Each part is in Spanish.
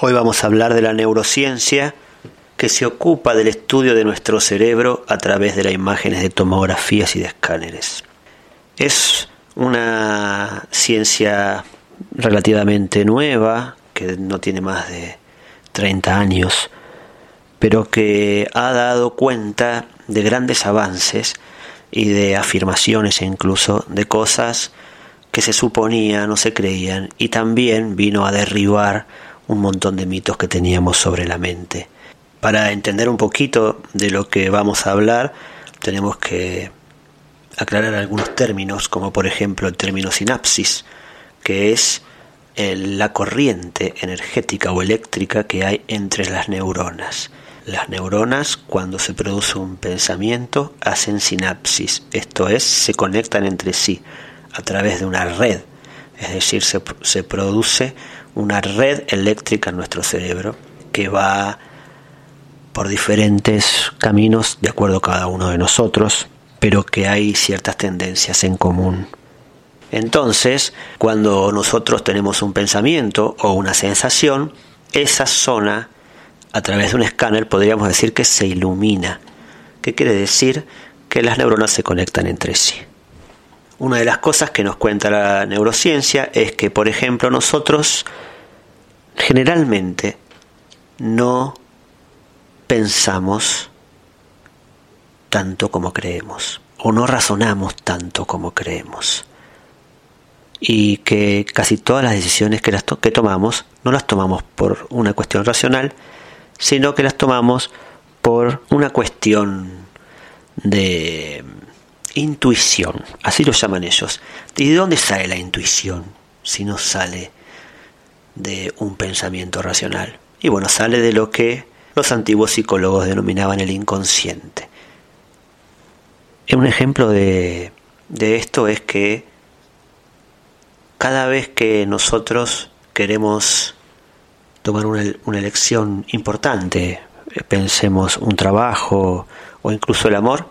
Hoy vamos a hablar de la neurociencia que se ocupa del estudio de nuestro cerebro a través de las imágenes de tomografías y de escáneres. Es una ciencia relativamente nueva, que no tiene más de 30 años, pero que ha dado cuenta de grandes avances y de afirmaciones incluso de cosas que se suponían o se creían y también vino a derribar un montón de mitos que teníamos sobre la mente. Para entender un poquito de lo que vamos a hablar, tenemos que aclarar algunos términos, como por ejemplo el término sinapsis, que es la corriente energética o eléctrica que hay entre las neuronas. Las neuronas, cuando se produce un pensamiento, hacen sinapsis, esto es, se conectan entre sí a través de una red, es decir, se, se produce una red eléctrica en nuestro cerebro que va por diferentes caminos de acuerdo a cada uno de nosotros, pero que hay ciertas tendencias en común. Entonces, cuando nosotros tenemos un pensamiento o una sensación, esa zona, a través de un escáner, podríamos decir que se ilumina. ¿Qué quiere decir? Que las neuronas se conectan entre sí. Una de las cosas que nos cuenta la neurociencia es que, por ejemplo, nosotros generalmente no pensamos tanto como creemos o no razonamos tanto como creemos y que casi todas las decisiones que, tomamos no las tomamos por una cuestión racional, sino que las tomamos por una cuestión de intuición, así lo llaman ellos. ¿Y de dónde sale la intuición si no sale de un pensamiento racional? Y bueno, sale de lo que los antiguos psicólogos denominaban el inconsciente. Un ejemplo de, de esto es que cada vez que nosotros queremos tomar una, una elección importante, pensemos un trabajo o incluso el amor,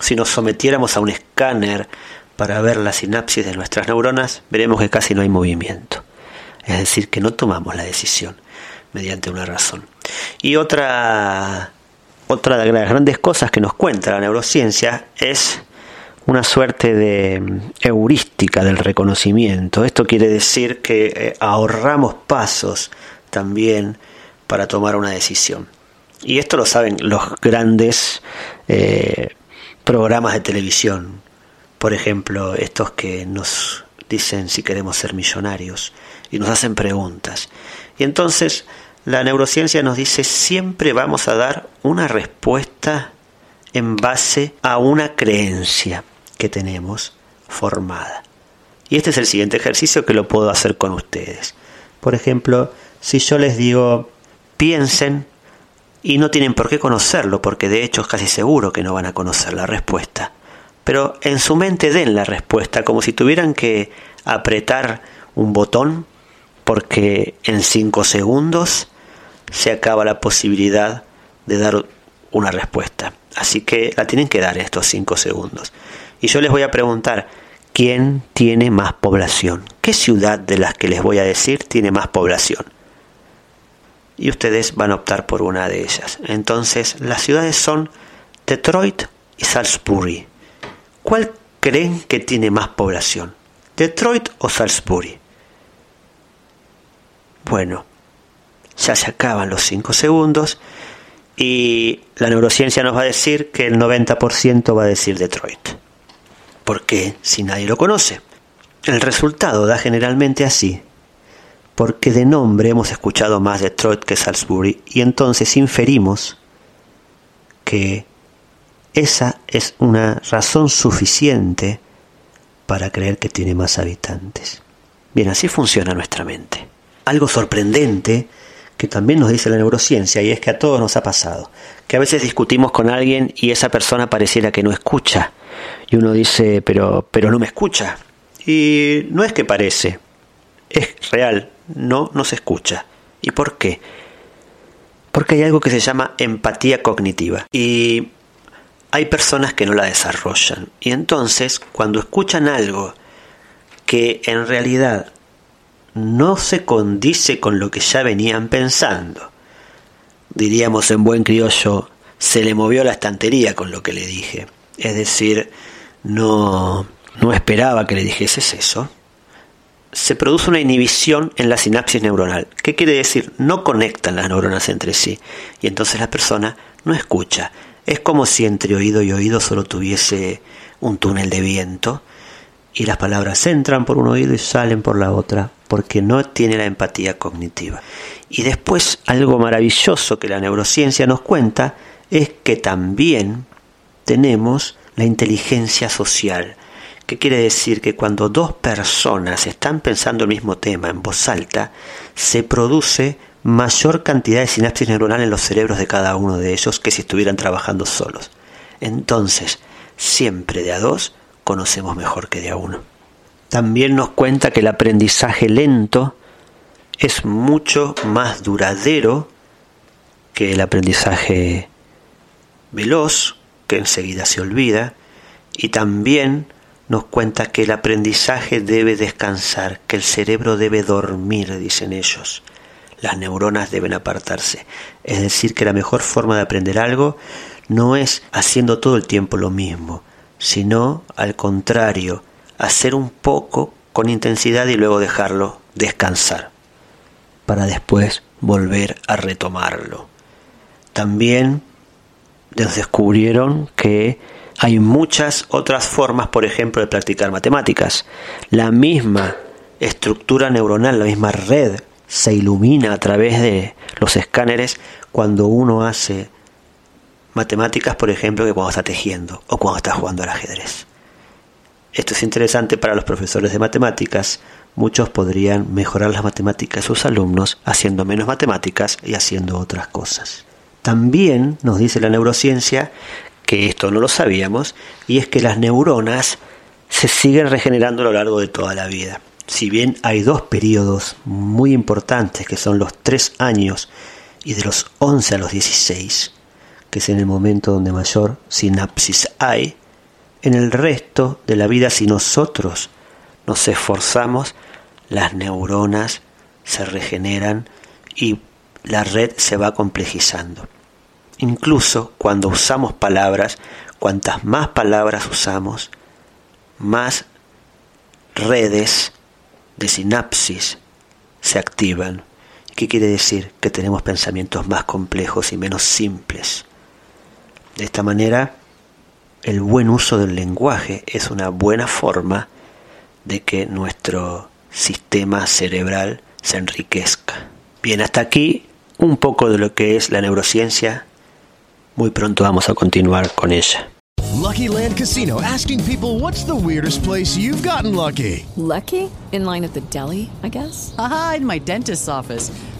si nos sometiéramos a un escáner para ver la sinapsis de nuestras neuronas, veremos que casi no hay movimiento. Es decir, que no tomamos la decisión mediante una razón. Y otra, otra de las grandes cosas que nos cuenta la neurociencia es una suerte de heurística del reconocimiento. Esto quiere decir que eh, ahorramos pasos también para tomar una decisión. Y esto lo saben los grandes eh, programas de televisión. Por ejemplo, estos que nos dicen si queremos ser millonarios y nos hacen preguntas. Y entonces la neurociencia nos dice siempre vamos a dar una respuesta en base a una creencia que tenemos formada. Y este es el siguiente ejercicio que lo puedo hacer con ustedes. Por ejemplo, si yo les digo, piensen, y no tienen por qué conocerlo, porque de hecho es casi seguro que no van a conocer la respuesta. Pero en su mente den la respuesta, como si tuvieran que apretar un botón, porque en cinco segundos se acaba la posibilidad de dar una respuesta. Así que la tienen que dar estos 5 segundos. Y yo les voy a preguntar, ¿quién tiene más población? ¿Qué ciudad de las que les voy a decir tiene más población? Y ustedes van a optar por una de ellas. Entonces, las ciudades son Detroit y Salisbury. ¿Cuál creen que tiene más población? ¿Detroit o Salisbury? Bueno, ya se acaban los 5 segundos y la neurociencia nos va a decir que el 90% va a decir Detroit. ¿Por qué? Si nadie lo conoce. El resultado da generalmente así, porque de nombre hemos escuchado más Detroit que Salisbury y entonces inferimos que esa es una razón suficiente para creer que tiene más habitantes. Bien, así funciona nuestra mente. Algo sorprendente que también nos dice la neurociencia, y es que a todos nos ha pasado, que a veces discutimos con alguien y esa persona pareciera que no escucha, y uno dice, pero, pero no me escucha. Y no es que parece, es real, no nos escucha. ¿Y por qué? Porque hay algo que se llama empatía cognitiva. Y hay personas que no la desarrollan. Y entonces, cuando escuchan algo que en realidad no se condice con lo que ya venían pensando. Diríamos en buen criollo, se le movió la estantería con lo que le dije. Es decir, no, no esperaba que le dijeses eso. Se produce una inhibición en la sinapsis neuronal. ¿Qué quiere decir? No conectan las neuronas entre sí. Y entonces la persona no escucha. Es como si entre oído y oído solo tuviese un túnel de viento y las palabras entran por un oído y salen por la otra porque no tiene la empatía cognitiva. Y después algo maravilloso que la neurociencia nos cuenta es que también tenemos la inteligencia social. ¿Qué quiere decir? Que cuando dos personas están pensando el mismo tema en voz alta, se produce mayor cantidad de sinapsis neuronal en los cerebros de cada uno de ellos que si estuvieran trabajando solos. Entonces, siempre de a dos conocemos mejor que de a uno también nos cuenta que el aprendizaje lento es mucho más duradero que el aprendizaje veloz, que enseguida se olvida, y también nos cuenta que el aprendizaje debe descansar, que el cerebro debe dormir, dicen ellos. Las neuronas deben apartarse. Es decir, que la mejor forma de aprender algo no es haciendo todo el tiempo lo mismo, sino al contrario, hacer un poco con intensidad y luego dejarlo descansar para después volver a retomarlo. También descubrieron que hay muchas otras formas, por ejemplo, de practicar matemáticas. La misma estructura neuronal, la misma red se ilumina a través de los escáneres cuando uno hace matemáticas, por ejemplo, que cuando está tejiendo o cuando está jugando al ajedrez. Esto es interesante para los profesores de matemáticas. Muchos podrían mejorar las matemáticas de sus alumnos haciendo menos matemáticas y haciendo otras cosas. También nos dice la neurociencia que esto no lo sabíamos y es que las neuronas se siguen regenerando a lo largo de toda la vida. Si bien hay dos periodos muy importantes que son los tres años y de los 11 a los 16, que es en el momento donde mayor sinapsis hay, en el resto de la vida, si nosotros nos esforzamos, las neuronas se regeneran y la red se va complejizando. Incluso cuando usamos palabras, cuantas más palabras usamos, más redes de sinapsis se activan. ¿Qué quiere decir? Que tenemos pensamientos más complejos y menos simples. De esta manera, el buen uso del lenguaje es una buena forma de que nuestro sistema cerebral se enriquezca. Bien, hasta aquí un poco de lo que es la neurociencia. Muy pronto vamos a continuar con ella. Lucky Land Casino asking people what's the weirdest place you've gotten lucky? Lucky? In line at the deli, I guess. Aha, in my dentist's office.